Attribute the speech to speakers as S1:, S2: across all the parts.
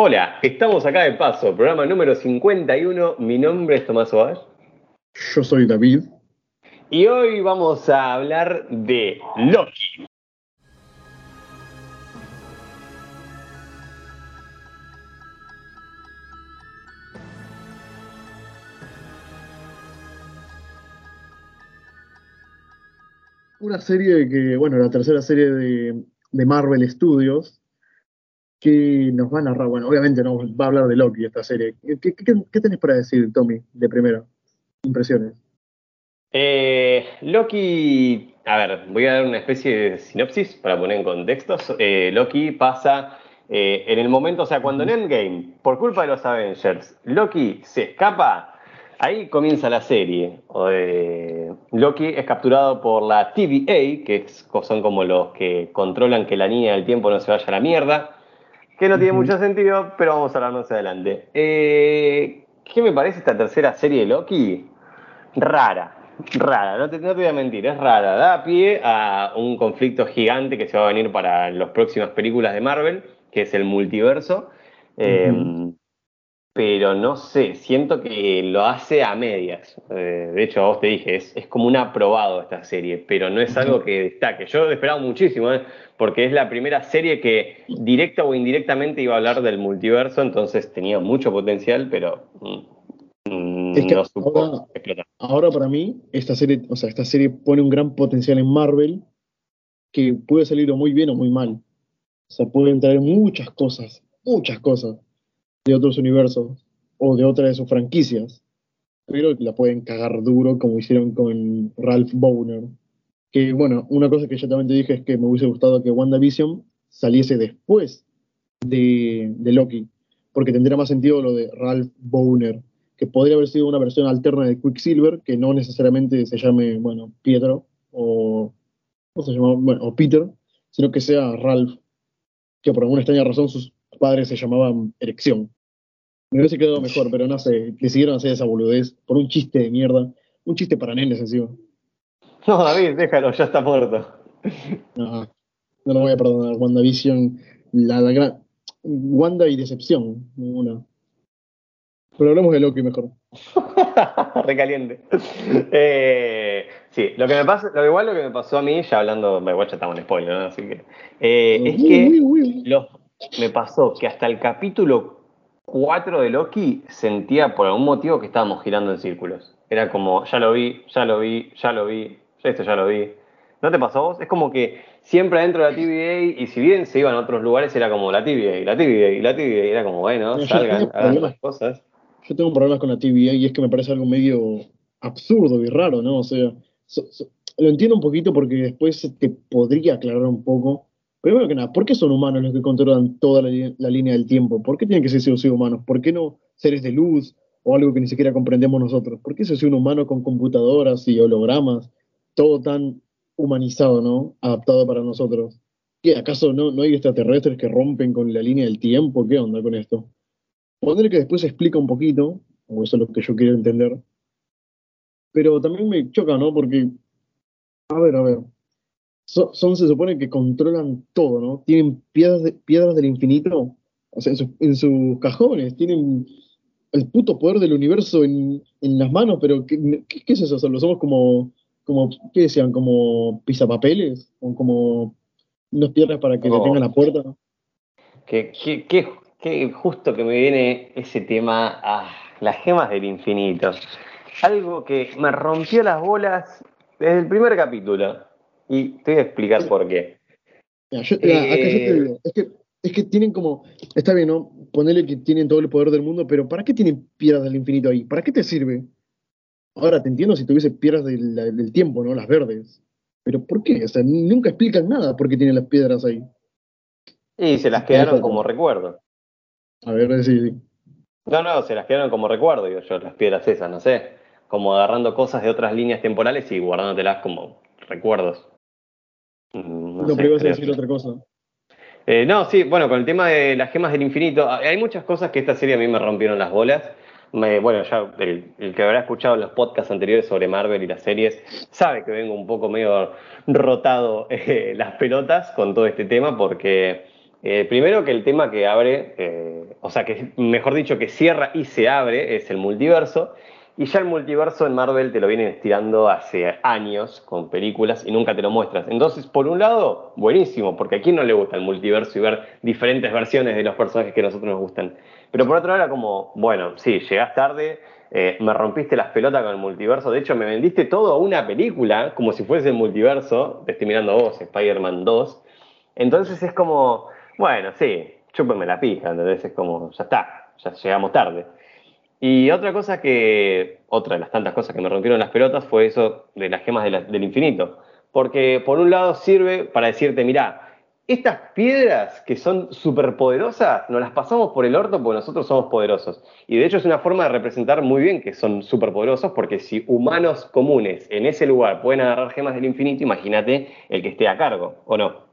S1: Hola, estamos acá de paso, programa número 51. Mi nombre es Tomás Ovash.
S2: Yo soy David.
S1: Y hoy vamos a hablar de Loki.
S2: Una serie que, bueno, la tercera serie de, de Marvel Studios, que nos va a narrar, bueno, obviamente no va a hablar de Loki esta serie. ¿Qué, qué, qué tenés para decir, Tommy, de primera? Impresiones.
S1: Eh, Loki, a ver, voy a dar una especie de sinopsis para poner en contextos. Eh, Loki pasa eh, en el momento, o sea, cuando en Endgame, por culpa de los Avengers, Loki se escapa, ahí comienza la serie. Loki es capturado por la TVA, que son como los que controlan que la línea del tiempo no se vaya a la mierda, que no tiene mucho sentido, pero vamos a hablar más adelante. Eh, ¿Qué me parece esta tercera serie de Loki? Rara, rara, no te, no te voy a mentir, es rara. Da pie a un conflicto gigante que se va a venir para las próximas películas de Marvel, que es el multiverso. Eh, Pero no sé, siento que lo hace a medias. Eh, de hecho, a vos te dije, es, es como un aprobado esta serie, pero no es algo que destaque. Yo he esperado muchísimo, ¿eh? porque es la primera serie que directa o indirectamente iba a hablar del multiverso, entonces tenía mucho potencial, pero mm, mm,
S2: Es que
S1: no supo
S2: ahora-
S1: explotar.
S2: Ahora para mí, esta serie, o sea, esta serie pone un gran potencial en Marvel que puede salir o muy bien o muy mal. O sea, pueden traer muchas cosas, muchas cosas de otros universos o de otras de sus franquicias, pero la pueden cagar duro como hicieron con Ralph Bowner. Que bueno, una cosa que yo también te dije es que me hubiese gustado que WandaVision saliese después de, de Loki, porque tendría más sentido lo de Ralph Bowner, que podría haber sido una versión alterna de Quicksilver, que no necesariamente se llame, bueno, Pietro o, ¿cómo se llama? O Peter, sino que sea Ralph, que por alguna extraña razón sus padres se llamaban Erección. Me hubiese quedado mejor, pero no sé, decidieron hacer esa boludez por un chiste de mierda, un chiste para nenes encima.
S1: No, David, déjalo, ya está muerto.
S2: No, no lo voy a perdonar. WandaVision, la, la gran. Wanda y decepción, ninguna. Pero hablemos de Loki mejor.
S1: Recaliente. Eh, sí, lo que me pasa, lo igual lo que me pasó a mí, ya hablando, bueno, ya estamos en spoiler, ¿no? Así que. eh, es
S2: Uy,
S1: que
S2: uy, uy.
S1: los- me pasó que hasta el capítulo 4 de Loki sentía por algún motivo que estábamos girando en círculos. Era como, ya lo vi, ya lo vi, ya lo vi, ya esto ya lo vi. ¿No te pasó a vos? Es como que siempre adentro de la TVA, y si bien se iban a otros lugares, era como la TVA, la TVA, la TVA, era como, bueno, salgan, hagan las cosas.
S2: Yo tengo problemas con la TVA y es que me parece algo medio absurdo y raro, ¿no? O sea, so- so- lo entiendo un poquito porque después te podría aclarar un poco. Primero que nada, ¿por qué son humanos los que controlan toda la, línea del tiempo? ¿Por qué tienen que ser seres humanos? ¿Por qué no seres de luz o algo que ni siquiera comprendemos nosotros? ¿Por qué se hace un humano con computadoras y hologramas? Todo tan humanizado, ¿no? Adaptado para nosotros. ¿Qué, acaso no, no hay extraterrestres que rompen con la línea del tiempo? ¿Qué onda con esto? Poner que después explica un poquito, o eso es lo que yo quiero entender, pero también me choca, ¿no? Porque, a ver, a ver, so- son, se supone que controlan todo, ¿no? Tienen piedras, de- piedras del infinito, o sea, en, sus- en sus cajones, tienen el puto poder del universo en, en las manos, pero ¿qué, qué- qué es eso? ¿Solo somos como, como, qué decían? ¿Como pisapapeles? ¿O como unas piedras para que
S1: No.
S2: le tengan la puerta?
S1: Que- que justo que me viene ese tema, ah, las gemas del infinito. Algo que me rompió las bolas desde el primer capítulo. Y te voy a explicar por qué.
S2: Mira, yo- mira, acá yo te
S1: Eh,
S2: digo, es que, es que tienen como, está bien, ¿no? Ponerle que tienen todo el poder del mundo, pero ¿para qué tienen piedras del infinito ahí? ¿Para qué te sirve? Ahora te entiendo si tuviese piedras del, del tiempo, ¿no? Las verdes. Pero ¿por qué? O sea, nunca explican nada por qué tienen las piedras ahí.
S1: Y se las quedaron como recuerdo.
S2: A ver, sí, sí.
S1: No, no, se las quedaron como recuerdo, digo yo, las piedras esas, no sé. Como agarrando cosas de otras líneas temporales y guardándotelas como recuerdos.
S2: No,
S1: sé,
S2: pero ibas a
S1: creo.
S2: decir otra cosa.
S1: Eh, no, sí, bueno, con el tema de las gemas del infinito, hay muchas cosas que esta serie a mí me rompieron las bolas. Me- bueno, ya el, el que habrá escuchado los podcasts anteriores sobre Marvel y las series sabe que vengo un poco medio rotado eh, las pelotas con todo este tema porque Eh, primero que el tema que abre, o sea, que mejor dicho, que cierra y se abre es el multiverso. Y ya el multiverso en Marvel te lo vienen estirando hace años con películas y nunca te lo muestras. Entonces, por un lado, buenísimo, porque a quién no le gusta el multiverso y ver diferentes versiones de los personajes que a nosotros nos gustan. Pero por otro lado era como, bueno, sí, llegás tarde, eh, me rompiste las pelotas con el multiverso. De hecho, me vendiste todo a una película, como si fuese el multiverso. Te estoy mirando vos, Spider-Man 2. Entonces es como, bueno, sí, chúpenme la pija, entonces es como, ya está, ya llegamos tarde. Y otra cosa que, otra de las tantas cosas que me rompieron las pelotas fue eso de las gemas del infinito. Porque por un lado sirve para decirte, mira, estas piedras que son superpoderosas, nos las pasamos por el orto porque nosotros somos poderosos. Y de hecho es una forma de representar muy bien que son superpoderosos, porque si humanos comunes en ese lugar pueden agarrar gemas del infinito, imagínate el que esté a cargo, ¿o no?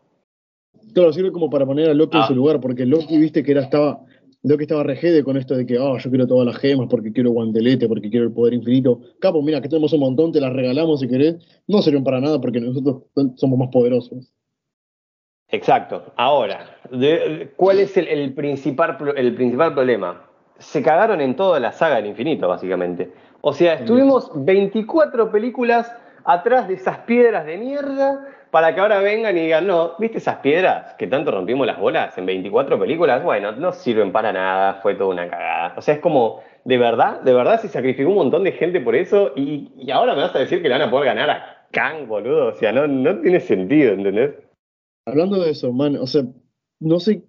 S2: Claro, sirve como para poner a Loki en ah. su lugar, porque Loki, viste que era, estaba, Loki estaba regede con esto de que, oh, yo quiero todas las gemas porque quiero guantelete, porque quiero el poder infinito. Capo, mira, que tenemos un montón, te las regalamos si querés. No sirven para nada porque nosotros somos más poderosos.
S1: Exacto. Ahora, ¿cuál es el, principal, el principal problema? Se cagaron en toda la saga del infinito, básicamente. O sea, estuvimos 24 películas atrás de esas piedras de mierda para que ahora vengan y digan, no, ¿viste esas piedras que tanto rompimos las bolas en 24 películas? Bueno, no sirven para nada, fue toda una cagada. O sea, es como, de verdad, de verdad se sacrificó un montón de gente por eso y, ahora me vas a decir que le van a poder ganar a Kang, boludo. O sea, no, no tiene sentido, ¿entendés?
S2: Hablando de eso, man, o sea, no sé,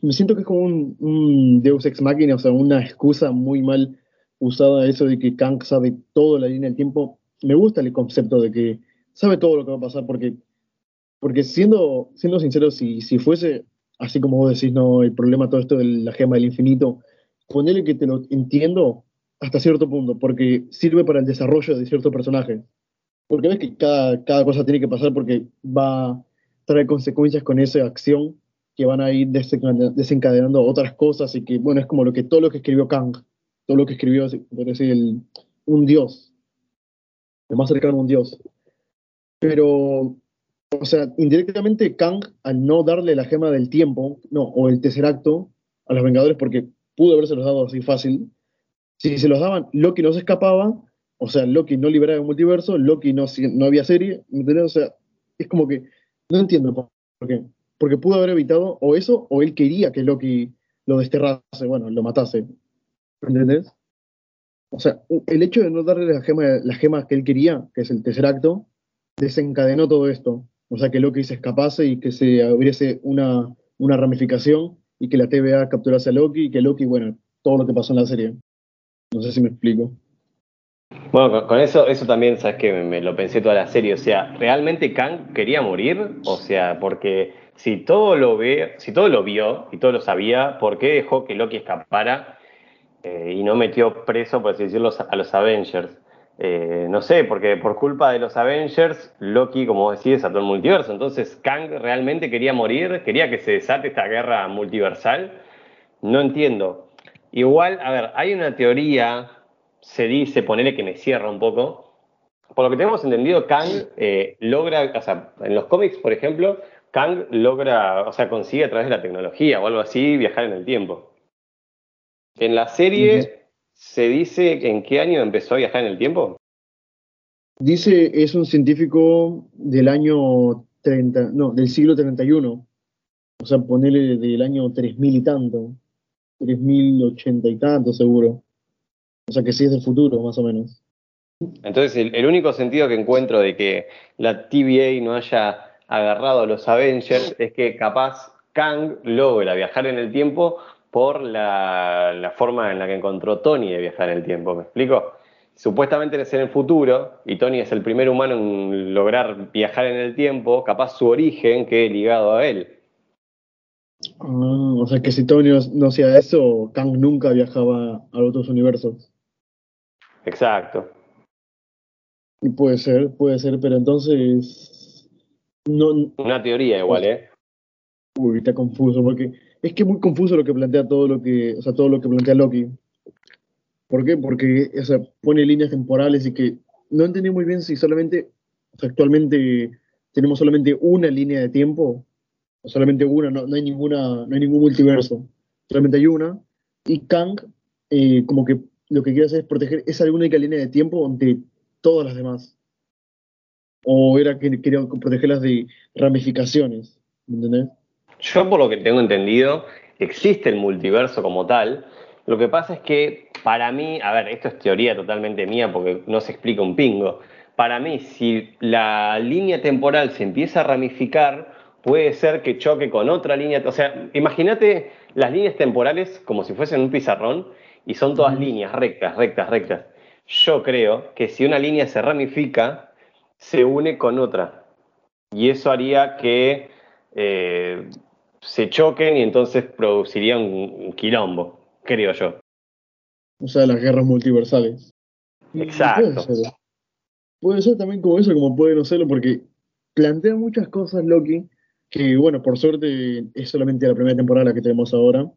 S2: me siento que es como un, un Deus Ex Machina, o sea, una excusa muy mal usada eso de que Kang sabe todo la línea del tiempo. Me gusta el concepto de que sabe todo lo que va a pasar porque porque siendo, siendo sincero, si, si fuese así como vos decís, no, el problema todo esto de la gema del infinito, ponele que te lo entiendo hasta cierto punto, porque sirve para el desarrollo de cierto personaje. Porque ves que cada, cada cosa tiene que pasar porque va a traer consecuencias con esa acción que van a ir desencadenando otras cosas y que, bueno, es como lo que todo lo que escribió Kang, todo lo que escribió, por decir, el, un dios, el más cercano a un dios. Pero o sea, indirectamente Kang, al no darle la gema del tiempo, no, o el tercer acto a los Vengadores, porque pudo haberse los dado así fácil, si se los daban, Loki no se escapaba, o sea, Loki no liberaba el multiverso, Loki no, no había serie, ¿entendés? O sea, es como que, no entiendo por qué. Porque pudo haber evitado o eso, o él quería que Loki lo desterrase, bueno, lo matase. ¿Entendés? O sea, el hecho de no darle la gema, la gema que él quería, que es el tercer acto, desencadenó todo esto. O sea, que Loki se escapase y que se abriese una, una ramificación y que la TVA capturase a Loki y que Loki, bueno, todo lo que pasó en la serie. No sé si me explico.
S1: Bueno, con, eso, eso también, sabes que me, lo pensé toda la serie. O sea, ¿realmente Kang quería morir? O sea, porque si todo lo ve, si todo lo vio y todo lo sabía, ¿por qué dejó que Loki escapara eh, y no metió preso, por así decirlo, a los Avengers? Eh, no sé, porque por culpa de los Avengers, Loki, como decís, todo el multiverso. Entonces, Kang realmente quería morir, quería que se desate esta guerra multiversal. No entiendo. Igual, a ver, hay una teoría, se dice, ponele que me cierra un poco. Por lo que tenemos entendido, Kang eh, logra, o sea, en los cómics, por ejemplo, Kang logra, o sea, consigue a través de la tecnología o algo así viajar en el tiempo. En la serie, ¿Se dice en qué año empezó a viajar en el tiempo?
S2: Dice, es un científico del año 30, no, del siglo 31. O sea, ponele del año 3000 y tanto. 3080 y tanto, seguro. O sea, que sí es del futuro, más o menos.
S1: Entonces, el, el único sentido que encuentro de que la TVA no haya agarrado a los Avengers es que capaz Kang logra viajar en el tiempo por la, forma en la que encontró Tony de viajar en el tiempo. ¿Me explico? Supuestamente es en el futuro, y Tony es el primer humano en lograr viajar en el tiempo, capaz su origen quede ligado a él.
S2: Ah, o sea que si Tony no hacía eso, Kang nunca viajaba a otros universos.
S1: Exacto.
S2: Y puede ser, puede ser, pero entonces. No,
S1: Una teoría igual, ¿eh?
S2: Uy, está confuso, porque es que es muy confuso lo que plantea todo lo que, o sea, todo lo que plantea Loki. ¿Por qué? Porque o pone líneas temporales y que no entendí muy bien si solamente, o sea, actualmente tenemos solamente una línea de tiempo Solamente una, no, hay ninguna, no hay ningún multiverso. Solamente hay una. Y Kang, eh, como que lo que quiere hacer es proteger esa única línea de tiempo de todas las demás. O era que quería protegerlas de ramificaciones. ¿Me entendés?
S1: Yo, por lo que tengo entendido, existe el multiverso como tal. Lo que pasa es que para mí, a ver, esto es teoría totalmente mía porque no se explica un pingo. Para mí, si la línea temporal se empieza a ramificar, puede ser que choque con otra línea. O sea, imagínate las líneas temporales como si fuesen un pizarrón y son todas líneas rectas, rectas, rectas. Yo creo que si una línea se ramifica, se une con otra. Y eso haría que eh, se choquen y entonces produciría un quilombo, creo yo.
S2: O sea, las guerras multiversales.
S1: Exacto.
S2: Puede ser. también como eso, como puede no serlo, porque plantea muchas cosas Loki, que bueno, por suerte es solamente la primera temporada que tenemos ahora,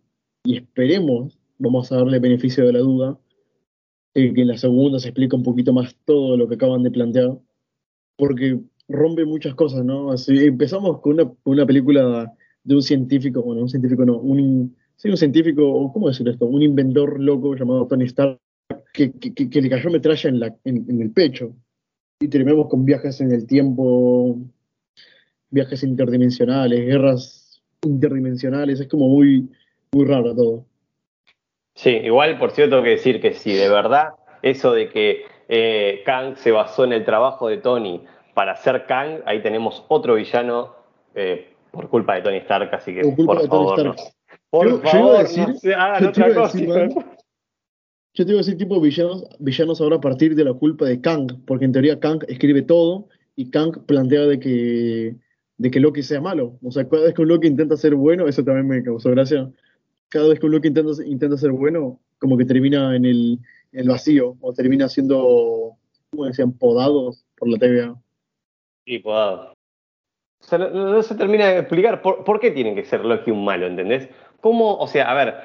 S2: y esperemos, vamos a darle beneficio de la duda, que en la segunda se explica un poquito más todo lo que acaban de plantear, porque rompe muchas cosas, ¿no? Así, empezamos con una, una película de un científico, bueno, un científico no, un sí, un científico, ¿cómo decir esto? Un inventor loco llamado Tony Stark, que, le cayó metralla en, el pecho. Y terminamos con viajes en el tiempo, viajes interdimensionales, guerras interdimensionales, es como muy, muy raro todo.
S1: Sí, igual por cierto tengo que decir que si de verdad eso de que eh, Kang se basó en el trabajo de Tony para hacer Kang, ahí tenemos otro villano eh, por culpa de Tony Stark, así que por, favor. Por yo, favor, decir, no yo te
S2: iba a decir tipo villanos, villanos ahora a partir de la culpa de Kang, porque en teoría Kang escribe todo y Kang plantea de que, de que Loki sea malo. O sea, cada vez que un Loki intenta ser bueno, eso también me causó gracia. Cada vez que un Loki intenta, intenta ser bueno, como que termina en el, el vacío, o termina siendo, ¿cómo decían? Podados por la TVA.
S1: Sí, podados. No, se termina de explicar por, qué tiene que ser Loki un malo, ¿entendés? ¿Cómo, o sea, a ver,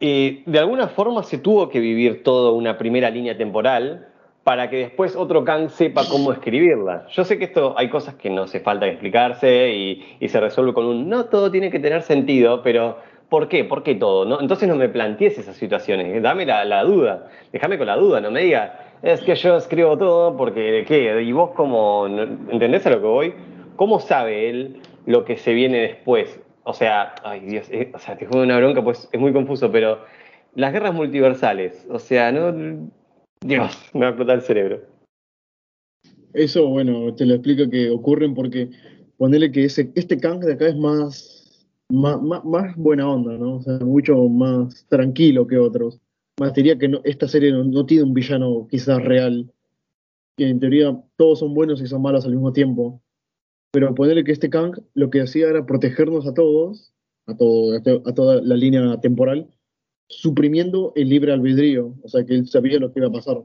S1: eh, de alguna forma se tuvo que vivir toda una primera línea temporal para que después otro Kang sepa cómo escribirla. Yo sé que esto hay cosas que no hace falta explicarse y, se resuelve con un no todo tiene que tener sentido, pero ¿por qué? ¿Por qué todo? ¿No? Entonces no me plantees esas situaciones, dame la, duda, déjame con la duda, no me digas, es que yo escribo todo porque ¿qué? ¿Y vos cómo, entendés a lo que voy? ¿Cómo sabe él lo que se viene después? o sea, ay Dios, eh, o sea, te juego una bronca, pues es muy confuso, pero las guerras multiversales, o sea, no, Dios, me va a explotar el cerebro.
S2: Eso, bueno, te lo explico que ocurren porque ponerle que ese, este Kang de acá es más, más, más, buena onda, ¿no? O sea, mucho más tranquilo que otros. Más diría que no, esta serie no, no, tiene un villano quizás real, que en teoría todos son buenos y son malos al mismo tiempo pero ponerle que este Kang lo que hacía era protegernos a todos, a, toda la línea temporal, suprimiendo el libre albedrío, o sea que él sabía lo que iba a pasar.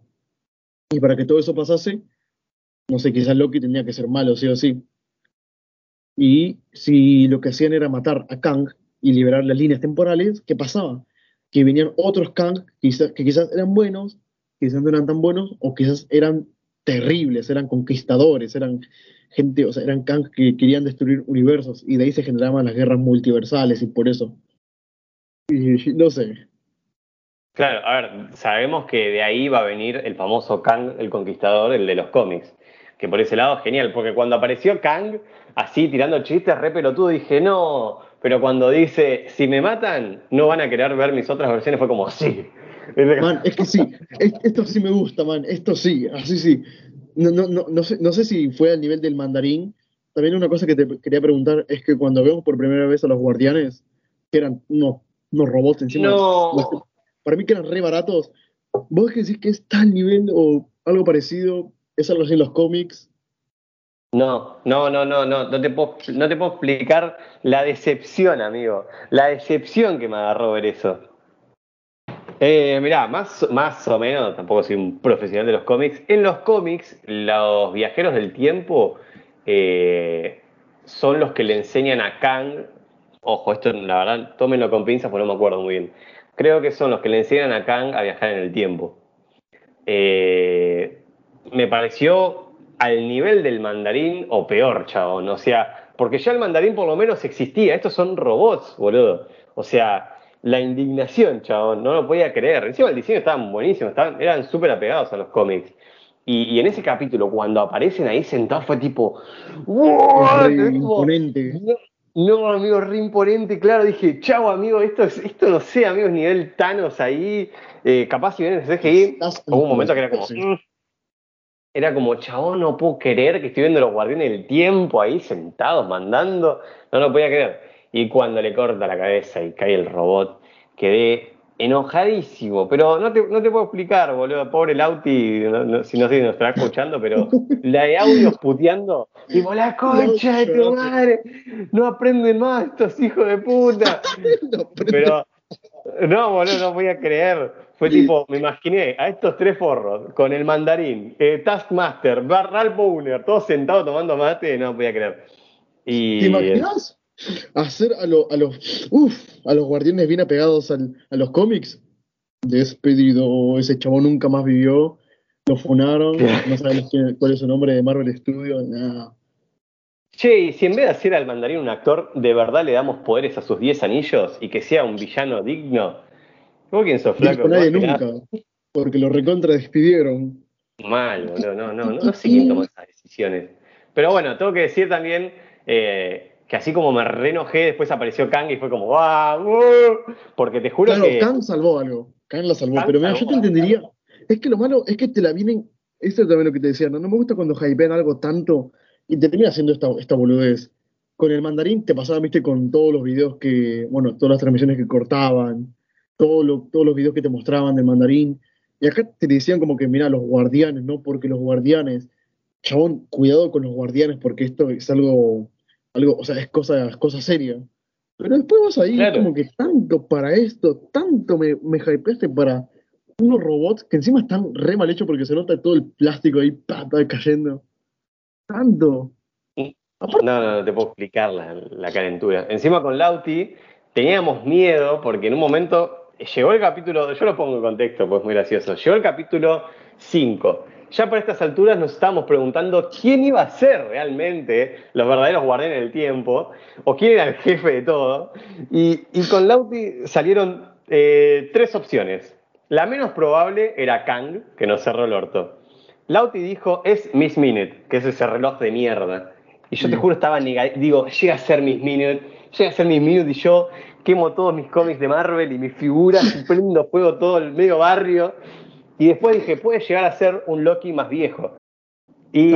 S2: Y para que todo eso pasase, no sé, quizás Loki tenía que ser malo, sí o sí. Y si lo que hacían era matar a Kang y liberar las líneas temporales, ¿qué pasaba? Que venían otros Kang que quizás eran buenos, quizás no eran tan buenos, o quizás eran terribles, eran conquistadores, eran gente, o sea, eran Kang que querían destruir universos y de ahí se generaban las guerras multiversales y por eso. Y, no sé.
S1: Claro, a ver, sabemos que de ahí va a venir el famoso Kang el Conquistador, el de los cómics. Que por ese lado, genial, porque cuando apareció Kang, así tirando chistes, re pelotudo, dije, no, pero cuando dice, si me matan, no van a querer ver mis otras versiones, fue como, sí.
S2: Man, es que sí, esto sí me gusta, man, esto sí, así sí no, no, no, no, sé, no sé si fue al nivel del mandarín. También una cosa que te quería preguntar es que cuando vemos por primera vez a los guardianes, que eran unos, unos robots encima, para mí que eran re baratos, ¿vos decís que es tal nivel o algo parecido? ¿Es algo así en los cómics?
S1: No, no, no, no, no, no te puedo, no te puedo explicar la decepción, amigo. La decepción que me agarró ver eso. Eh, mirá, más, más o menos, tampoco soy un profesional de los cómics. En los cómics, los viajeros del tiempo eh, son los que le enseñan a Kang. Ojo, esto la verdad, tómenlo con pinzas porque no me acuerdo muy bien. Creo que son los que le enseñan a Kang a viajar en el tiempo. Eh, me pareció al nivel del mandarín o peor, chabón. O sea, porque ya el mandarín por lo menos existía, estos son robots, boludo. O sea, la indignación, chabón, no lo podía creer. Encima el diseño estaban buenísimos, estaban, eran súper apegados a los cómics. Y, en ese capítulo, cuando aparecen ahí sentados, fue tipo. ¡Wow!
S2: imponente.
S1: No, amigo, re imponente, claro. Dije, chao, amigo, esto, esto no sé, amigos, nivel Thanos ahí. Eh, capaz si vienen el CGI, hubo un momento que era como. Mm". Era como, chabón, no puedo creer que estoy viendo los guardianes del tiempo ahí sentados mandando. No lo podía creer. Y cuando le corta la cabeza y cae el robot, quedé enojadísimo, pero no te, no te puedo explicar, boludo, pobre Lauti, si no sé si nos estará escuchando, pero la de audios puteando, tipo, la concha de tu madre, no aprenden más estos hijos de puta. pero, no, boludo, no voy a creer. Fue tipo, me imaginé a estos tres forros, con el mandarín, eh, Taskmaster, Ralph Bowner, todos sentados tomando mate, no voy a creer.
S2: Y, ¿Te imaginas? Hacer a, a los uf, a los guardianes bien apegados al, a los cómics. Despedido, ese chavo nunca más vivió, lo funaron, no sabemos cuál es su nombre de Marvel Studios, nada.
S1: Che, y si en vez de hacer al mandarín un actor, de verdad le damos poderes a sus 10 anillos y que sea un villano digno. ¿Vos quién sos, flaco?
S2: No nadie nunca, porque lo recontra despidieron.
S1: Mal, boludo, no, no, no, no sé quién tomó esas decisiones. Pero bueno, tengo que decir también, eh, que así como me renojé, después apareció Kang y fue como ¡ah! Porque te juro que.
S2: Kang salvó algo. Kang la salvó. pero mira, yo te entendería. Es que lo malo es que te la vienen. Eso es también lo que te decía, ¿no? No me gusta cuando hypean algo tanto y te termina haciendo esta, esta boludez. Con el mandarín te pasaba, viste, con todos los videos que. Bueno, todas las transmisiones que cortaban, todos los videos que te mostraban del mandarín. Y acá te decían como que, mira, los guardianes, ¿no? Porque los guardianes. Chabón, cuidado con los guardianes porque esto es algo algo, o sea, es cosa, cosa seria. Pero después vas ahí como que tanto para esto, tanto me, me hypeaste para unos robots que encima están re mal hechos porque se nota todo el plástico ahí cayendo. Tanto.
S1: No, no, no te puedo explicar la, la, calentura. Encima con Lauti teníamos miedo porque en un momento llegó el capítulo, yo lo pongo en contexto, pues muy gracioso, llegó el capítulo 5 ya por estas alturas nos estábamos preguntando quién iba a ser realmente los verdaderos guardianes del tiempo, o quién era el jefe de todo. Y, con Lauti salieron eh, tres opciones. La menos probable era Kang, que nos cerró el orto. Lauti dijo, es Miss Minute, que es ese reloj de mierda. Y yo te juro, estaba negado. Digo, llega a ser Miss Minute, llega a ser Miss Minute, y yo quemo todos mis cómics de Marvel y mis figuras y prendo fuego todo el medio barrio. Y después dije, puede llegar a ser un Loki más viejo. Y,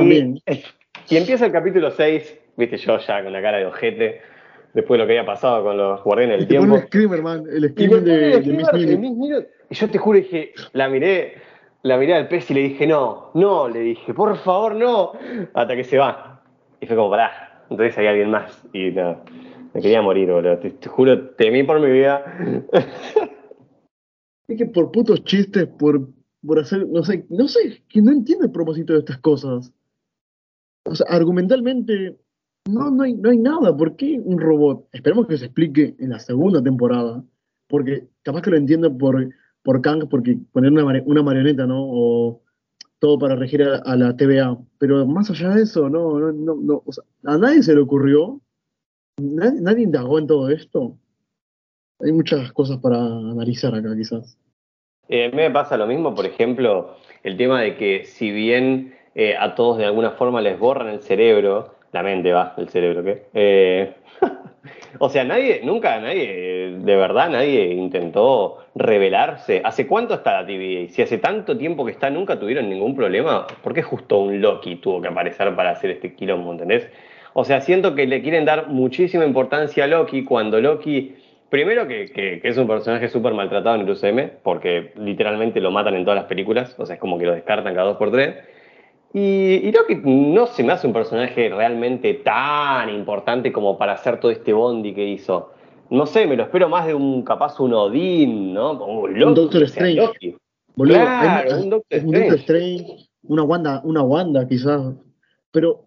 S1: y empieza el capítulo 6, viste yo ya con la cara de ojete, después de lo que había pasado con los guardianes del tiempo.
S2: El screamer, man, el screamer de, de
S1: Miss Y yo te juro, dije, la miré, la miré al pez y le dije, no, no, le dije, por favor, no, hasta que se va. Y fue como, pará, entonces hay alguien más. Y no, me quería morir, boludo. Te, te juro, temí por mi vida.
S2: Es que por putos chistes, por por hacer, no sé, no sé, que no entiende el propósito de estas cosas. O sea, argumentalmente, no, no hay, no hay nada. ¿Por qué un robot? Esperemos que se explique en la segunda temporada, porque capaz que lo entiende por, por Kang, porque poner una, una marioneta, ¿no? O todo para regir a, la TVA. Pero más allá de eso, no, no, no, no a nadie se le ocurrió, nadie indagó en todo esto. Hay muchas cosas para analizar acá, quizás.
S1: Eh, a mí me pasa lo mismo, por ejemplo, el tema de que si bien eh, a todos de alguna forma les borran el cerebro, la mente va, el cerebro, ¿qué? Eh, o sea, nadie, nunca nadie, de verdad nadie intentó revelarse. ¿Hace cuánto está la TVA? Si hace tanto tiempo que está, nunca tuvieron ningún problema, ¿por qué justo un Loki tuvo que aparecer para hacer este quilombo, ¿entendés? O sea, siento que le quieren dar muchísima importancia a Loki cuando Loki Primero que, es un personaje súper maltratado en el UCM, porque literalmente lo matan en todas las películas, o sea, es como que lo descartan cada dos por tres. Y, creo que no se me hace un personaje realmente tan importante como para hacer todo este bondi que hizo. No sé, me lo espero más de un capaz un Odín, ¿no?
S2: un, Doctor Strange. claro, un, Doctor, Strange. Una Wanda, una Wanda quizás. Pero,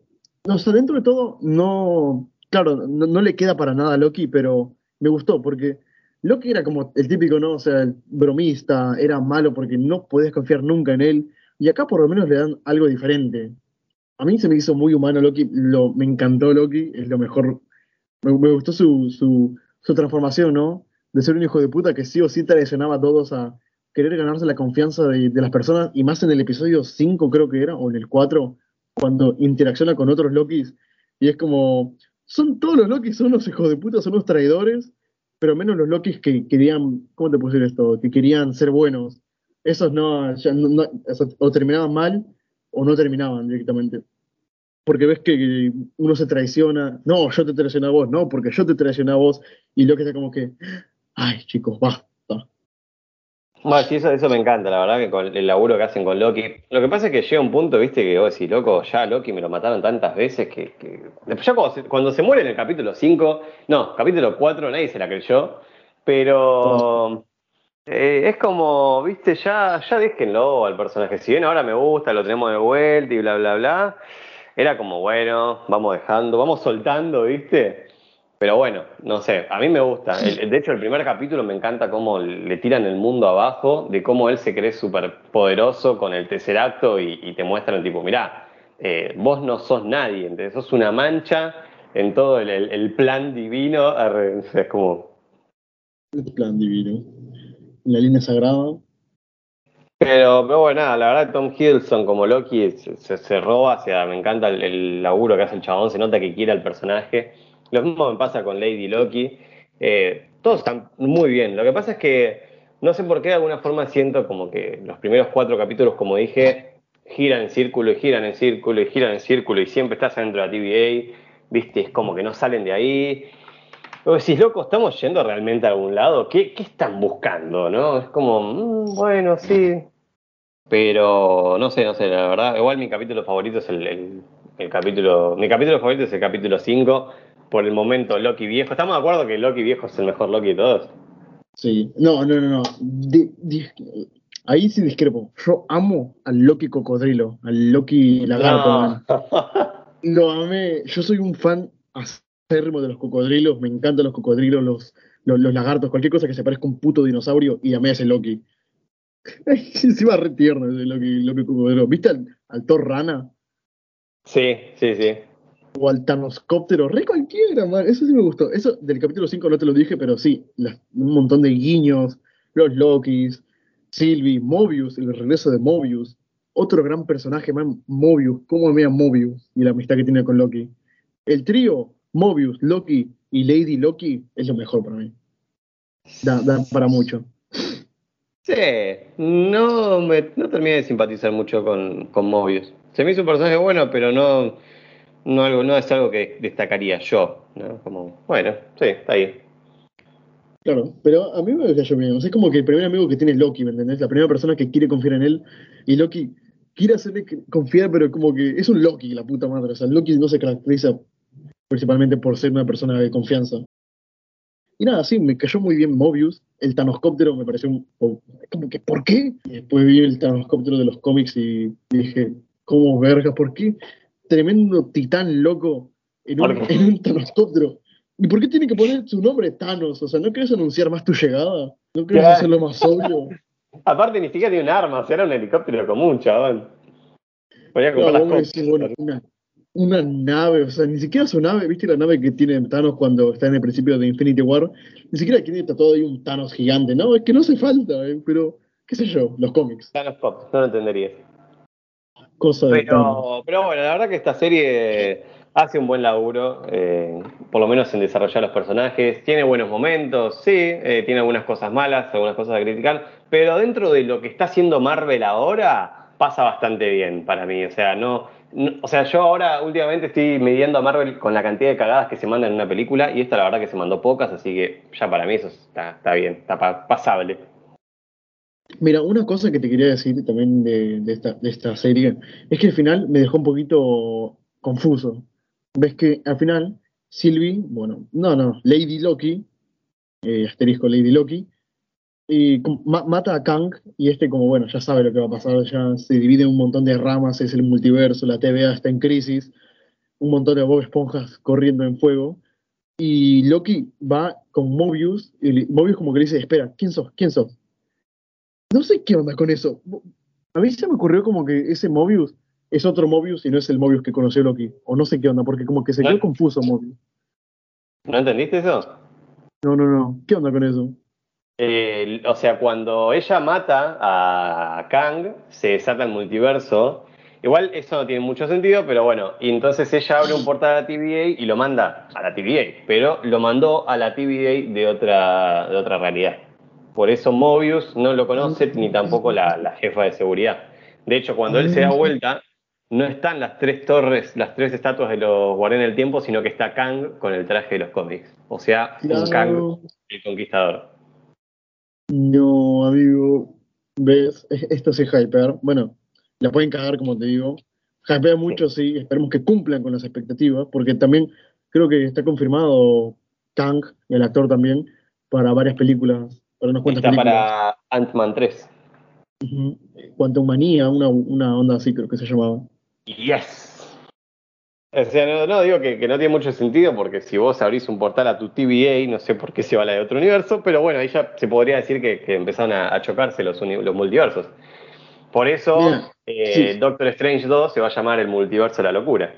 S2: no sé, dentro de todo, no. Claro, no, no le queda para nada a Loki, pero me gustó porque Loki era como el típico, ¿no? O sea, el bromista, era malo porque no podías confiar nunca en él. Y acá por lo menos le dan algo diferente. a mí se me hizo muy humano Loki, lo, me encantó Loki, es lo mejor. Me, gustó su, su, su, transformación, ¿no? De ser un hijo de puta que sí o sí traicionaba a todos a querer ganarse la confianza de, de las personas, y más en el episodio 5 creo que era, o en el 4, cuando interacciona con otros Lokis, y es como, son todos los Lokis, son los hijos de puta, son los traidores, pero menos los Lokis que querían, ¿cómo te puse esto? Que querían ser buenos. Esos no, no, o terminaban mal o no terminaban directamente. Porque ves que uno se traiciona, no, yo te traicioné a vos, no, porque yo te traicioné a vos, y Loki está como que, ay chicos, va,
S1: bueno, sí, eso, eso me encanta, la verdad, que con el laburo que hacen con Loki. Lo que pasa es que llega un punto, viste, que vos decís, loco, ya Loki me lo mataron tantas veces que. que... Ya cuando se, muere en el capítulo 5, no, capítulo 4 nadie se la creyó, pero. Eh, es como, viste, ya, ya déjenlo al personaje. Si bien ahora me gusta, lo tenemos de vuelta y bla, bla, bla. Era como, bueno, vamos dejando, vamos soltando, viste. Pero bueno, no sé, a mí me gusta. de hecho, el primer capítulo me encanta cómo le tiran el mundo abajo, de cómo él se cree súper poderoso con el tercer acto y, te muestran tipo, mirá, eh, vos no sos nadie, entonces sos una mancha en todo el, plan divino. Es como...
S2: El plan divino. La línea sagrada.
S1: Pero, pero bueno, nada, la verdad Tom Hiddleston como Loki se, se, roba, o sea, me encanta el, el laburo que hace el chabón, se nota que quiere al personaje. Lo mismo me pasa con Lady Loki. Eh, todos están muy bien. Lo que pasa es que no sé por qué de alguna forma siento como que los primeros cuatro capítulos, como dije, giran en círculo y giran en círculo y giran en círculo y siempre estás dentro de la TVA, viste, es como que no salen de ahí. O decís, loco, ¿estamos yendo realmente a algún lado? ¿Qué, están buscando? ¿No? Es como, mm, bueno, sí. Pero no sé, no sé, la verdad. Igual mi capítulo favorito es el, el capítulo. Mi capítulo favorito es el capítulo 5, por el momento Loki viejo. ¿Estamos de acuerdo que Loki viejo es el mejor Loki de todos?
S2: Sí, no, no, no, no. ahí sí discrepo. Yo amo al Loki cocodrilo, al Loki lagarto. Lo amé. Yo soy un fan acérrimo de los cocodrilos. Me encantan los cocodrilos, los, los, lagartos, cualquier cosa que se parezca a un puto dinosaurio y amé a ese Loki. Encima re tierno ese Loki, Loki cocodrilo. ¿Viste al, al Thor rana?
S1: Sí, sí, sí
S2: o al Thanoscóptero, re cualquiera, man. Eso sí me gustó. Eso del capítulo 5 no te lo dije, pero sí, un montón de guiños, los Lokis, Sylvie, Mobius, el regreso de Mobius. Otro gran personaje, man, Mobius. ¿Cómo amé a Mobius y la amistad que tiene con Loki? El trío, Mobius, Loki y Lady Loki, es lo mejor para mí. Da, para mucho.
S1: Sí, no, me, no terminé de simpatizar mucho con, con Mobius. Se me hizo un personaje bueno, pero no, no, algo, no es algo que destacaría yo, ¿no? Como, bueno, sí, está ahí.
S2: Claro, pero a mí me cayó bien. O sea, es como que el primer amigo que tiene Loki, ¿me entendés? La primera persona que quiere confiar en él y Loki quiere hacerle confiar, pero como que es un Loki, la puta madre. O sea, Loki no se caracteriza principalmente por ser una persona de confianza. Y nada, sí, me cayó muy bien Mobius. El Thanoscóptero me pareció un, como que, ¿por qué? Después vi el Thanoscóptero de los cómics y dije, ¿cómo verga? ¿Por qué? Tremendo titán loco en un, en Thanoscóptero. ¿Y por qué tiene que poner su nombre Thanos? O sea, ¿no quieres anunciar más tu llegada? ¿No quieres hacerlo más obvio?
S1: Aparte, ni siquiera tiene un arma, o sea, era un helicóptero común, chaval.
S2: Podía comprar las cosas. Bueno, una, una, nave, o sea, ni siquiera su nave, ¿viste la nave que tiene Thanos cuando está en el principio de Infinity War? Ni siquiera tiene todo ahí un Thanos gigante, ¿no? Es que no hace falta, ¿eh? pero, qué sé yo, los cómics.
S1: Thanos Pop, no lo
S2: pero,
S1: pero bueno, la verdad que esta serie hace un buen laburo, eh, por lo menos en desarrollar los personajes. Tiene buenos momentos, sí, eh, tiene algunas cosas malas, algunas cosas a criticar, pero dentro de lo que está haciendo Marvel ahora, pasa bastante bien para mí. O sea, no, o sea, yo ahora últimamente estoy midiendo a Marvel con la cantidad de cagadas que se mandan en una película, y esta la verdad que se mandó pocas, así que ya para mí eso está, está bien, está pasable.
S2: Mira, una cosa que te quería decir también de, esta, serie es que al final me dejó un poquito confuso. Ves que al final Sylvie, bueno, no, no, Lady Loki, eh, asterisco Lady Loki, y mata a Kang y este como, bueno, ya sabe lo que va a pasar, ya se divide en un montón de ramas, es el multiverso, la TVA está en crisis, un montón de Bob Esponjas corriendo en fuego, y Loki va con Mobius, y Mobius como que le dice, espera, ¿quién sos? ¿Quién sos? No sé qué onda con eso. A mí se me ocurrió como que ese Mobius es otro Mobius y no es el Mobius que conoció Loki. O no sé qué onda, porque como que se quedó
S1: ¿No?
S2: confuso Mobius.
S1: ¿No entendiste eso?
S2: No, no, no. ¿Qué onda con eso?
S1: Eh, o sea, cuando ella mata a Kang, se desata el multiverso. Igual eso no tiene mucho sentido, pero bueno. Y entonces ella abre un portal a la TVA y lo manda a la TVA, pero lo mandó a la TVA de otra, de otra realidad. Por eso Mobius no lo conoce ni tampoco la, la jefa de seguridad. De hecho, cuando él se da vuelta, no están las tres torres, las tres estatuas de los Guardianes del Tiempo, sino que está Kang con el traje de los cómics. O sea, un Kang, el conquistador.
S2: No, amigo. ¿Ves? Es- Esto sí es hyper. Bueno, la pueden cagar, como te digo. Hypea mucho, sí. Esperemos que cumplan con las expectativas, porque también creo que está confirmado Kang, el actor también, para varias películas, para unas cuantas
S1: Está
S2: películas.
S1: para Ant-Man 3.
S2: Ujú. Quantum Manía, una, una onda así creo que se llamaba.
S1: Yes. O sea, no, no, digo que, que no tiene mucho sentido porque si vos abrís un portal a tu TVA, no sé por qué se va a la de otro universo, pero bueno, ahí ya se podría decir que, que empezaron a, a chocarse los, multiversos. Por eso
S2: Mira,
S1: eh,
S2: sí.
S1: Doctor Strange 2 se va a llamar el multiverso de la locura.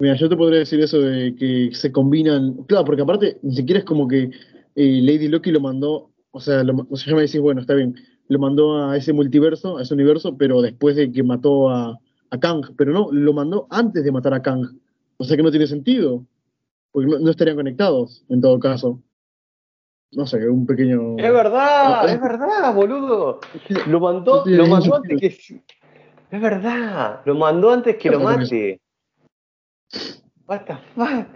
S2: Mira, yo te podría decir eso de que se combinan. Claro, porque aparte ni siquiera es como que eh, Lady Loki lo mandó. O sea, lo, o sea, ya me decís, bueno, está bien. Lo mandó a ese multiverso, a ese universo, pero después de que mató a, a Kang. Pero no, lo mandó antes de matar a Kang. O sea que no tiene sentido. Porque no, no estarían conectados, en todo caso. No sé, un pequeño.
S1: Es verdad, es verdad, boludo. Lo mandó, lo mandó antes que. Es verdad, lo mandó antes que
S2: ¿Qué
S1: lo mate. What the fuck?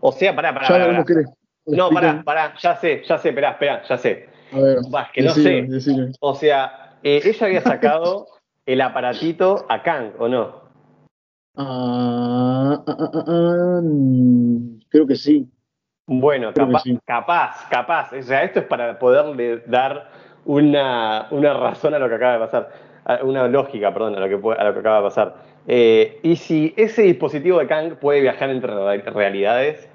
S1: O sea, pará, pará,
S2: Ya
S1: pará, pará. No, pará, pará, ya sé, ya sé, esperá, esperá, ya sé.
S2: A ver.
S1: Bah, que no sé.
S2: decime.
S1: O sea, eh, ella había sacado el aparatito a Kang, ¿o no?
S2: Ah, ah, ah, creo que sí.
S1: Bueno,
S2: Creo
S1: capaz,
S2: sí.
S1: capaz, capaz. O sea, esto es para poderle dar una, una razón a lo que acaba de pasar. Una lógica, perdón, a lo que, a lo que acaba de pasar. Eh, y si ese dispositivo de Kang puede viajar entre re- realidades,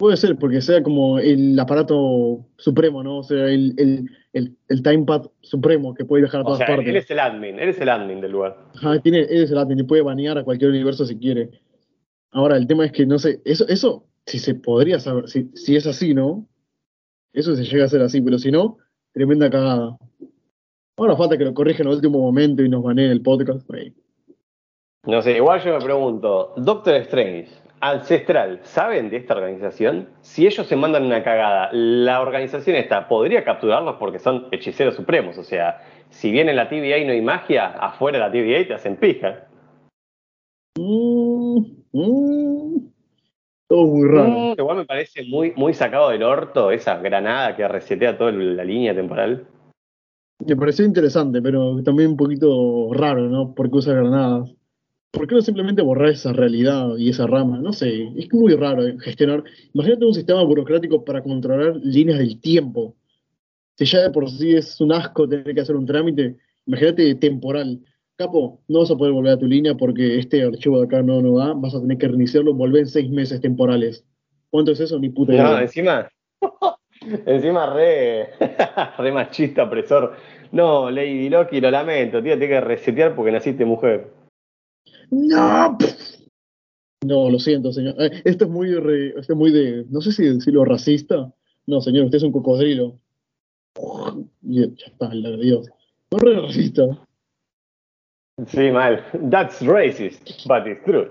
S2: Puede ser, porque sea como el aparato supremo, ¿no? O sea, el, el, el, el timepad supremo que puede viajar a
S1: o
S2: todas
S1: sea,
S2: partes.
S1: él es el admin, él es el admin del lugar.
S2: Ajá, tiene, él es el admin y puede banear a cualquier universo si quiere. Ahora, el tema es que no sé, eso, eso, si se podría saber, si, si es así, ¿no? Eso se llega a ser así, pero si no, tremenda cagada. Ahora falta que lo corrijan en el último momento y nos baneen el podcast. Güey.
S1: No sé, igual yo me pregunto, Doctor Strange, Ancestral, ¿saben de esta organización? Si ellos se mandan una cagada, la organización esta podría capturarlos porque son hechiceros supremos. O sea, si bien en la TVA no hay magia, afuera de la TVA te hacen pija.
S2: Mm, mm, todo muy raro.
S1: Mm, igual me parece muy, muy sacado del orto esa granada que resetea toda la línea temporal.
S2: Me pareció interesante, pero también un poquito raro, ¿no? ¿Por qué usa granadas? ¿Por qué no simplemente borrar esa realidad y esa rama? No sé, es muy raro eh, gestionar. Imagínate un sistema burocrático para controlar líneas del tiempo. Si ya de por sí es un asco tener que hacer un trámite, imagínate temporal. Capo, no vas a poder volver a tu línea porque este archivo de acá no, no da, vas a tener que reiniciarlo, volver en seis meses temporales. ¿Cuánto es eso? Ni puta
S1: No,
S2: idea.
S1: encima. encima re, re machista, opresor. No, Lady Loki, lo lamento, tío, tienes que resetear porque naciste mujer.
S2: No, pff. no, lo siento, señor. Eh, esto es muy, re- esto es muy de, no sé si decirlo racista. No, señor, usted es un cocodrilo. Y ya está, la de Dios. No es re racista.
S1: Sí, mal. That's racist, but it's true.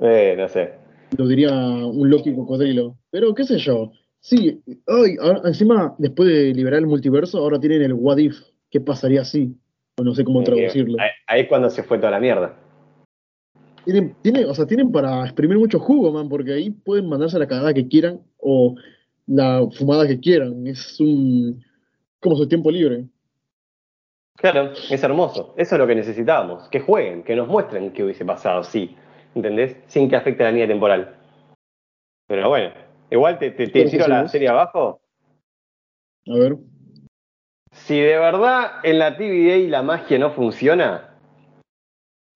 S1: Eh, no sé.
S2: Lo diría un Loki cocodrilo. Pero qué sé yo. Sí, ay, ahora, encima, después de liberar el multiverso, ahora tienen el what if. ¿Qué pasaría si? O no sé cómo traducirlo.
S1: Ahí, ahí es cuando se fue toda la mierda.
S2: Tienen, tienen, o sea, tienen para exprimir mucho jugo, man, porque ahí pueden mandarse la cagada que quieran o la fumada que quieran. Es un. como su tiempo libre.
S1: Claro, es hermoso. Eso es lo que necesitábamos. Que jueguen, que nos muestren qué hubiese pasado, sí. ¿Entendés? Sin que afecte la línea temporal. Pero bueno, igual te, te, te tiro la serie abajo.
S2: A ver.
S1: Si de verdad en la TVA la magia no funciona,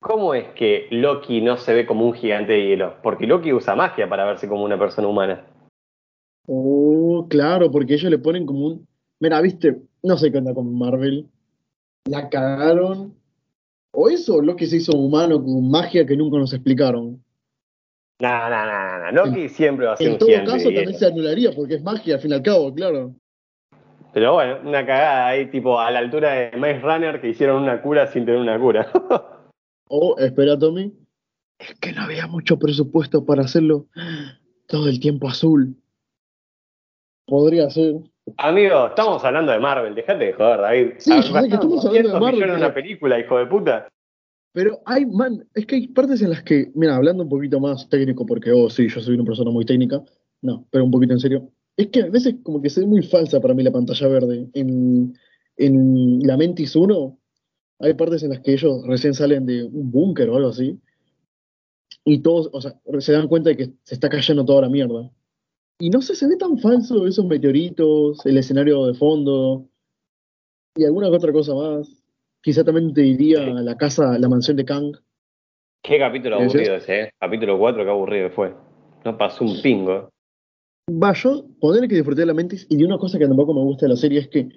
S1: ¿cómo es que Loki no se ve como un gigante de hielo? Porque Loki usa magia para verse como una persona humana.
S2: Oh, claro, porque ellos le ponen como un. Mira, viste, no sé qué onda con Marvel. La cagaron O eso, Loki se hizo humano con magia que nunca nos explicaron.
S1: No, no, no, no. Loki siempre va a ser
S2: En
S1: un
S2: todo
S1: gigante
S2: caso,
S1: de
S2: también
S1: hielo.
S2: se anularía porque es magia al fin y al cabo, claro.
S1: Pero bueno, una cagada ahí, tipo a la altura de Maze Runner que hicieron una cura sin tener una cura.
S2: O, espera, Tommy, es que no había mucho presupuesto para hacerlo todo el tiempo azul. Podría ser.
S1: Amigo, estamos hablando de Marvel, dejate de joder, David.
S2: Sí, sé que estamos hablando de
S1: 200
S2: Marvel,
S1: una
S2: pero-
S1: película, hijo de puta.
S2: Pero hay, man, es que hay partes en las que, mira, hablando un poquito más técnico, porque, oh, sí, yo soy una persona muy técnica, no, pero un poquito en serio, es que a veces como que se ve muy falsa para mí la pantalla verde. En, en la Mentis 1 hay partes en las que ellos recién salen de un búnker o algo así, y todos, o sea, se dan cuenta de que se está cayendo toda la mierda. Y no sé, se ve tan falso esos meteoritos, el escenario de fondo, y alguna que otra cosa más. Quizá también te diría
S1: Sí.
S2: la casa, la mansión de Kang.
S1: Qué capítulo aburrido ese, ¿eh? Capítulo 4, qué aburrido fue. No pasó un pingo.
S2: Va, yo poner que disfruté de la Mentis y de una cosa que tampoco me gusta de la serie es que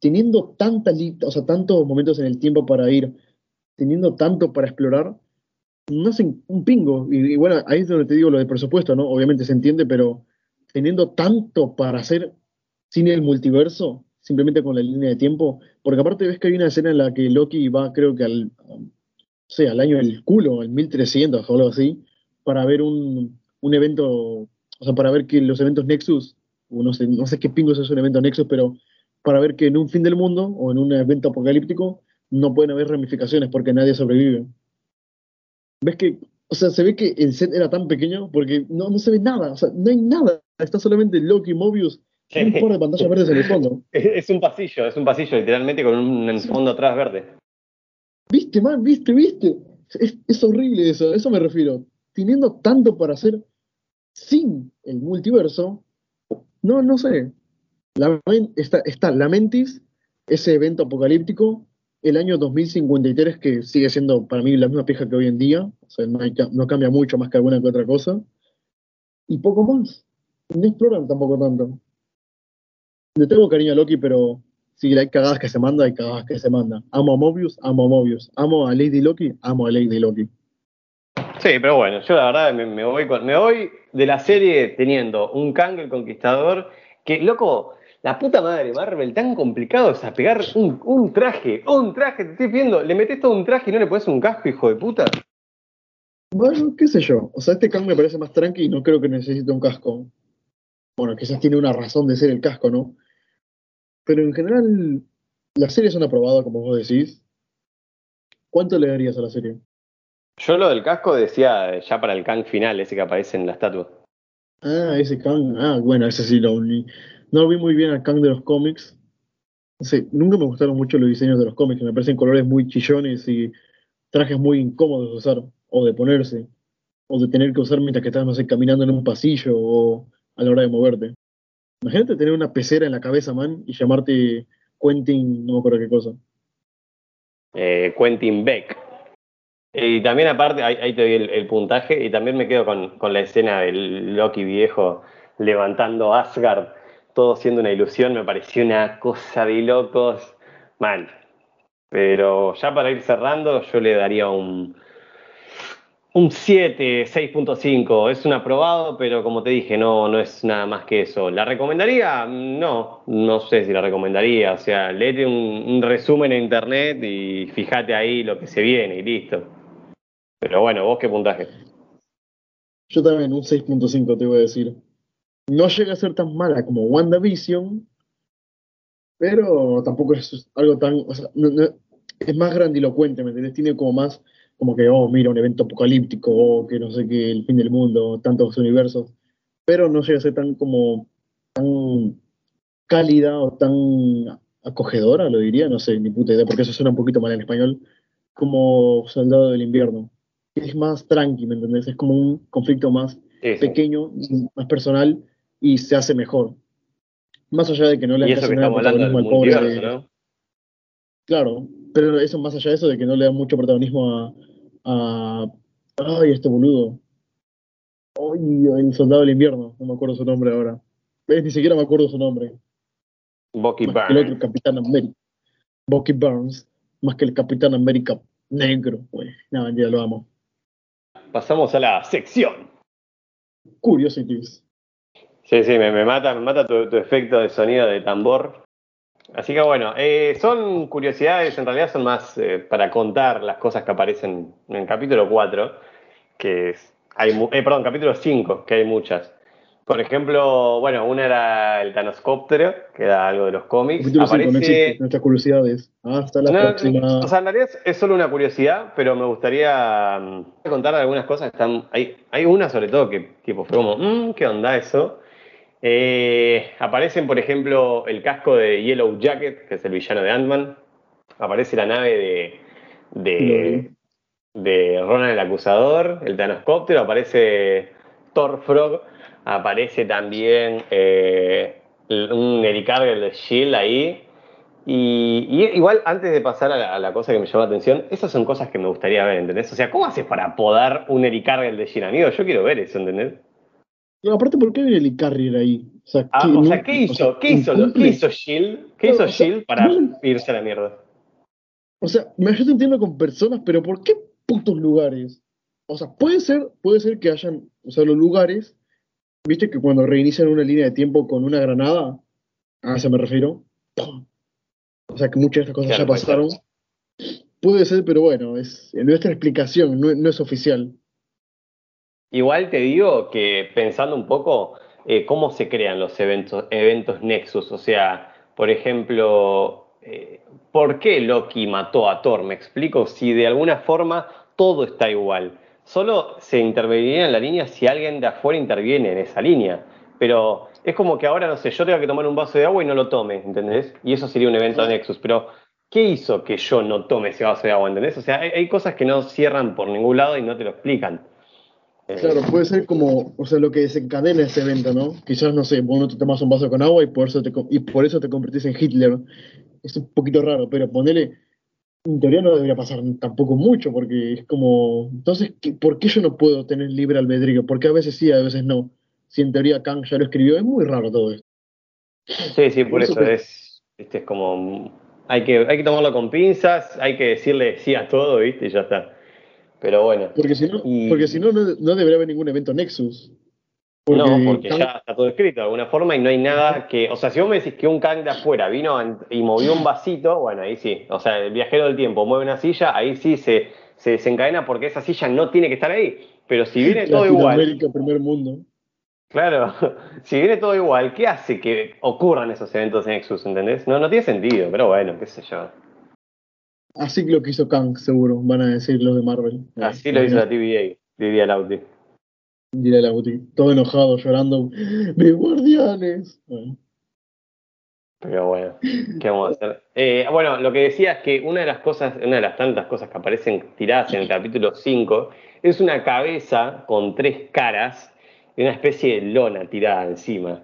S2: teniendo tanta o sea, tantos momentos en el tiempo para ir, teniendo tanto para explorar, no hacen un pingo. Y, bueno, ahí es donde te digo lo de presupuesto, ¿no? Obviamente se entiende, pero teniendo tanto para hacer sin el multiverso, simplemente con la línea de tiempo, porque aparte ves que hay una escena en la que Loki va, creo que al, um, sea, al año del culo, al 1300 o algo así, para ver un, un evento, o sea, para ver que los eventos Nexus, o no sé, no sé qué pingos es un evento Nexus, pero para ver que en un fin del mundo o en un evento apocalíptico no pueden haber ramificaciones porque nadie sobrevive. ¿Ves que, o sea, se ve que el set era tan pequeño porque no, no se ve nada, o sea, no hay nada, está solamente Loki, Mobius, y un par de pantallas verdes en el fondo.
S1: Es un pasillo, es un pasillo literalmente con un fondo atrás verde.
S2: ¿Viste, man? ¿Viste, viste? Es, es horrible eso, eso me refiero. Teniendo tanto para hacer sin el multiverso, no, no sé. Está, está Lamentis, ese evento apocalíptico, el año 2053, que sigue siendo para mí la misma pija que hoy en día, o sea, no, cambia mucho más que alguna que otra cosa, y poco más. No exploran tampoco tanto. Le tengo cariño a Loki, pero si hay cagadas que se manda, hay cagadas que se manda. Amo a Mobius, amo a Mobius. Amo a Lady Loki, amo a Lady Loki.
S1: Sí, pero bueno, yo la verdad me, voy me voy de la serie teniendo un Kang el Conquistador, que loco, la puta madre Marvel, tan complicado es apegar un, un traje, un traje, te estoy viendo, le metes todo un traje y no le pones un casco, hijo de puta.
S2: Bueno, qué sé yo. O sea, este Kang me parece más tranqui y no creo que necesite un casco. Bueno, quizás tiene una razón de ser el casco, ¿no? Pero en general, la serie es una aprobada, como vos decís. ¿Cuánto le darías a la serie?
S1: Yo lo del casco decía ya para el Kang final, ese que aparece en la estatua.
S2: Ah, ese Kang. Ah, bueno, ese sí lo vi. No vi muy bien al Kang de los cómics. No nunca me gustaron mucho los diseños de los cómics. Me parecen colores muy chillones y trajes muy incómodos de usar o de ponerse. O de tener que usar mientras que estás, no sé, caminando en un pasillo o a la hora de moverte. Imagínate tener una pecera en la cabeza, man, y llamarte Quentin, no me acuerdo qué cosa.
S1: eh, Quentin Beck. Y también aparte, ahí, te doy el, puntaje, y también me quedo con la escena del Loki viejo levantando Asgard, todo siendo una ilusión, me pareció una cosa de locos. Mal. Pero ya para ir cerrando, yo le daría un, un 7, 6.5. Es un aprobado, pero como te dije, no, no es nada más que eso. ¿La recomendaría? No, no sé si la recomendaría. O sea, léete un, un resumen en internet y fíjate ahí lo que se viene y listo. Pero bueno, ¿vos qué puntaje?
S2: Yo también, un 6.5 te voy a decir. No llega a ser tan mala como WandaVision, pero tampoco es algo tan. O sea, no- no- es más grandilocuente, ¿me entendés? Tiene como más, como que, oh, mira, un evento apocalíptico, o que no sé qué, el fin del mundo, tantos universos, pero no llega a ser tan como. tan cálida o tan acogedora, lo diría, no sé, ni puta idea, porque eso suena un poquito mal en español, como Soldado del Invierno. Es más tranqui, ¿me entendés? Es como un conflicto más
S1: Sí, sí.
S2: pequeño, más personal y se hace mejor. Más allá de que no le nada
S1: del
S2: protagonismo al pobre
S1: multiverso,
S2: de-
S1: ¿no?
S2: Claro, pero eso más allá de eso de que no le dan mucho protagonismo a, a ay, este boludo. Ay, el soldado del invierno, no me acuerdo su nombre ahora. Ni siquiera me acuerdo su nombre.
S1: Bucky
S2: Más que el otro. Capitán América. Bucky Burns, más que el Capitán América negro, güey. No, ya lo amo.
S1: Pasamos a la sección.
S2: Curiosities.
S1: Sí, sí, me, me mata, me mata tu, tu efecto de sonido de tambor. Así que bueno, eh, son curiosidades, en realidad son más eh, para contar las cosas que aparecen en el capítulo 4, que es, hay, eh, perdón, capítulo 5, que hay muchas. Por ejemplo, bueno, una era el Thanoscóptero, que era algo de los cómics.
S2: Capítulo 5, no
S1: Aparece,
S2: existe. Nuestras curiosidades. Hasta la
S1: no,
S2: próxima.
S1: O sea, en realidad es- solo una curiosidad, pero me gustaría mm, contar algunas cosas. que Están, hay, hay una sobre todo que tipo fue como, "Mm, ¿qué onda eso? Eh, aparecen, por ejemplo, el casco de Yellow Jacket, que es el villano de Ant-Man. Aparece la nave de, de, de Ronan el Acusador, el Thanoscóptero. Aparece Thor Frog. Aparece también eh, un helicarrier de Shield ahí. Y, y igual, antes de pasar a la, a la cosa que me llamó la atención, esas son cosas que me gustaría ver, ¿entendés? O sea, ¿cómo haces para podar un helicarrier de Shield, amigo? Yo quiero ver eso, ¿entendés?
S2: Y aparte, ¿por qué hay el Carrier ahí? O sea,
S1: Ah,
S2: ¿qué-
S1: o sea,
S2: no-
S1: ¿qué
S2: o
S1: hizo?
S2: sea,
S1: ¿Qué hizo, lo-? ¿Qué hizo Shield? ¿Qué
S2: No,
S1: hizo Shield para
S2: no-
S1: irse a la mierda?
S2: O sea, me yo te entiendo con personas, pero ¿por qué putos lugares? O sea, puede ser, puede ser que hayan, o sea, los lugares, viste que cuando reinician una línea de tiempo con una granada, a eso me refiero. ¡pum! O sea, que muchas de estas cosas
S1: Claro,
S2: ya pasaron. Puede ser, pero bueno, es nuestra explicación, no, no es oficial.
S1: Igual te digo que pensando un poco eh, cómo se crean los eventos, eventos Nexus, o sea, por ejemplo, eh, ¿por qué Loki mató a Thor? Me explico, si de alguna forma todo está igual. Solo se interveniría en la línea si alguien de afuera interviene en esa línea. Pero es como que ahora, no sé, yo tengo que tomar un vaso de agua y no lo tome, ¿entendés? Y eso sería un evento Nexus. Pero, ¿qué hizo que yo no tome ese vaso de agua, ¿entendés? O sea, hay, hay cosas que no cierran por ningún lado y no te lo explican. Eh,
S2: Claro, puede ser como, o sea, lo que desencadena ese evento, ¿no? Quizás, no sé, vos no te tomas un vaso con agua y por eso te, y por eso te convertís en Hitler. Es un poquito raro, pero ponele, en teoría no debería pasar tampoco mucho, porque es como, entonces, ¿qué- ¿por qué yo no puedo tener libre albedrío? Porque a veces sí, a veces no. Si en teoría Kang ya lo escribió, es muy raro todo esto.
S1: Sí, sí, por
S2: Por
S1: eso
S2: eso que-
S1: es, este, es como, hay que, hay que tomarlo con pinzas, hay que decirle sí a todo, ¿viste? Y ya está. Pero bueno.
S2: Porque si no,
S1: Y-
S2: porque si no, no, no debería haber ningún evento Nexus.
S1: no, porque
S2: Kang-
S1: ya está todo escrito de alguna forma y no hay nada que. O sea, si vos me decís que un Kang de afuera vino y movió un vasito, bueno, ahí sí. O sea, el viajero del tiempo mueve una silla, ahí sí se, se desencadena porque esa silla no tiene que estar ahí. Pero si viene todo igual,
S2: primer mundo.
S1: claro, si viene todo igual, ¿qué hace que ocurran esos eventos Nexus, ¿entendés? No, no tiene sentido, pero bueno, qué sé yo.
S2: Así lo que hizo Kang, seguro, van a decir los de Marvel.
S1: Así lo hizo la TVA, diría Lauti.
S2: Dirá la Guti, todo enojado, llorando. ¡Mis guardianes! Bueno,
S1: Pero bueno, ¿qué vamos a hacer? Eh, bueno, lo que decía es que una de las cosas, una de las tantas cosas que aparecen tiradas en el capítulo 5 es una cabeza con tres caras y una especie de lona tirada encima.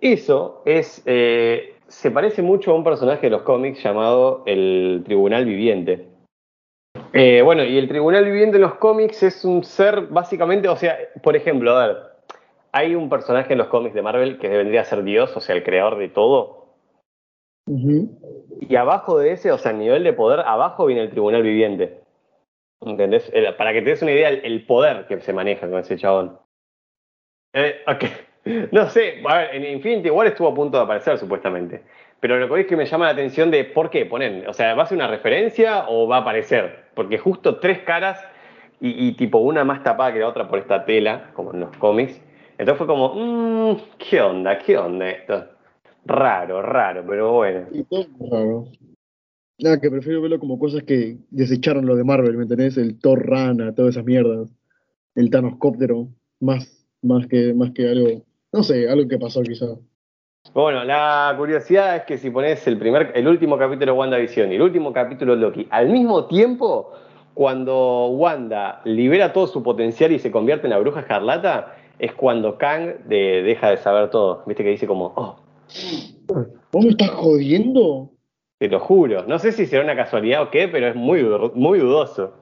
S1: Eso es, eh, se parece mucho a un personaje de los cómics llamado el Tribunal Viviente. Eh, bueno, y el Tribunal Viviente en los cómics es un ser básicamente, o sea, por ejemplo, a ver, hay un personaje en los cómics de Marvel que vendría a ser Dios, o sea, el creador de todo, y abajo de ese, o sea, a nivel de poder, abajo viene el tribunal viviente. ¿Entendés? El- para que te des una idea, el, el poder que se maneja con ese chabón. Eh, ok. No sé, a ver, en Infinity igual estuvo a punto de aparecer supuestamente. Pero lo que es que me llama la atención de por qué ponen, o sea, ¿va a ser una referencia o va a aparecer? Porque justo tres caras y, tipo una más tapada que la otra por esta tela, como en los cómics. Entonces fue como, mmm, ¿qué onda? ¿Qué onda esto? Raro, raro, pero bueno.
S2: Y todo raro. Nada, que prefiero verlo como cosas que desecharon lo de Marvel, ¿me entendés? El Thor Rana, todas esas mierdas. El Thanoscóptero, más, más, que, más que algo, no sé, algo que pasó quizá.
S1: Bueno, la curiosidad es que si pones el primer, el último capítulo de WandaVision y el último capítulo de Loki al mismo tiempo, cuando Wanda libera todo su potencial y se convierte en la bruja escarlata, es cuando Kang de- deja de saber todo. Viste que dice como, oh,
S2: ¿Vos me estás jodiendo?
S1: te lo juro. No sé si será una casualidad o qué, pero es muy, muy dudoso.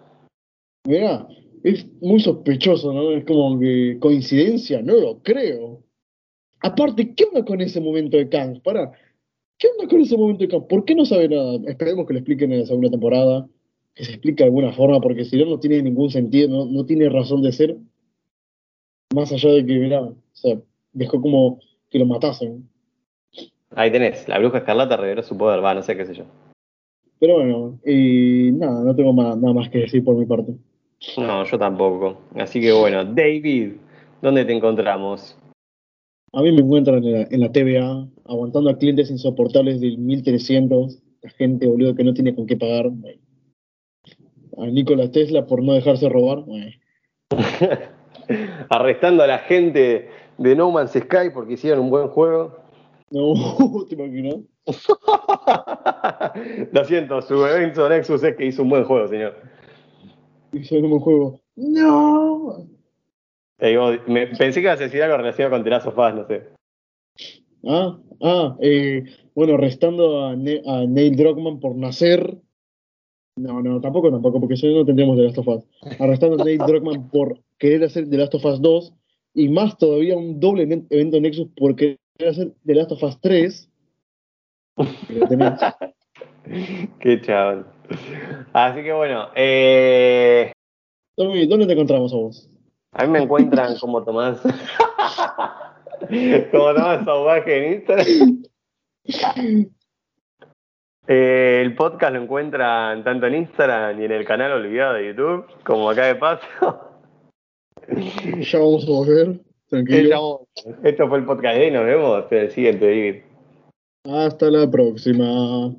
S2: Mirá, es muy sospechoso, ¿no? Es como que coincidencia, no lo creo. Aparte, ¿qué onda con ese momento de Kang? Para, ¿qué onda con ese momento de Kang? ¿Por qué no sabe nada? Esperemos que lo expliquen en la segunda temporada. que se explique de alguna forma, porque si no, no tiene ningún sentido, no, no tiene razón de ser. Más allá de que, mira, o sea, dejó como que lo matasen.
S1: Ahí tenés, la bruja escarlata reveló su poder, va, no sé qué sé yo.
S2: Pero bueno, y nada, no tengo más, nada más que decir por mi parte.
S1: No, yo tampoco. Así que bueno, David, ¿dónde te encontramos?
S2: A mí me encuentran en la, en la TVA, aguantando a clientes insoportables del 1300, la gente, boludo, que no tiene con qué pagar. A Nikola Tesla por no dejarse robar.
S1: Arrestando a la gente de No Man's Sky porque hicieron un buen juego.
S2: No, ¿te imaginas?
S1: Lo siento, su evento Nexus es que hizo un buen juego, señor.
S2: Hizo un buen juego. ¡No!
S1: Digo, me, pensé que ibas a decir algo relacionado con The Last of Us, no sé.
S2: Ah, ah, eh, bueno, restando a, Ne- a Neil Druckmann por nacer. No, no, tampoco, tampoco, porque si no, tendríamos The Last of Us. Arrestando a Neil Druckmann por querer hacer The Last of Us 2 y más todavía un doble event- evento Nexus por querer hacer The Last of Us 3. Que lo tenés.
S1: Qué chaval. Así que bueno, eh,
S2: Tommy, ¿dónde te encontramos a vos?
S1: A mí me encuentran como Tomás. como Tomás Sauvaje en Instagram. Eh, el podcast lo encuentran tanto en Instagram y en el canal olvidado de YouTube, como acá de paso.
S2: Ya vamos a volver. Tranquilo.
S1: Esto fue el podcast de hoy, nos vemos en el siguiente, David.
S2: Hasta la próxima.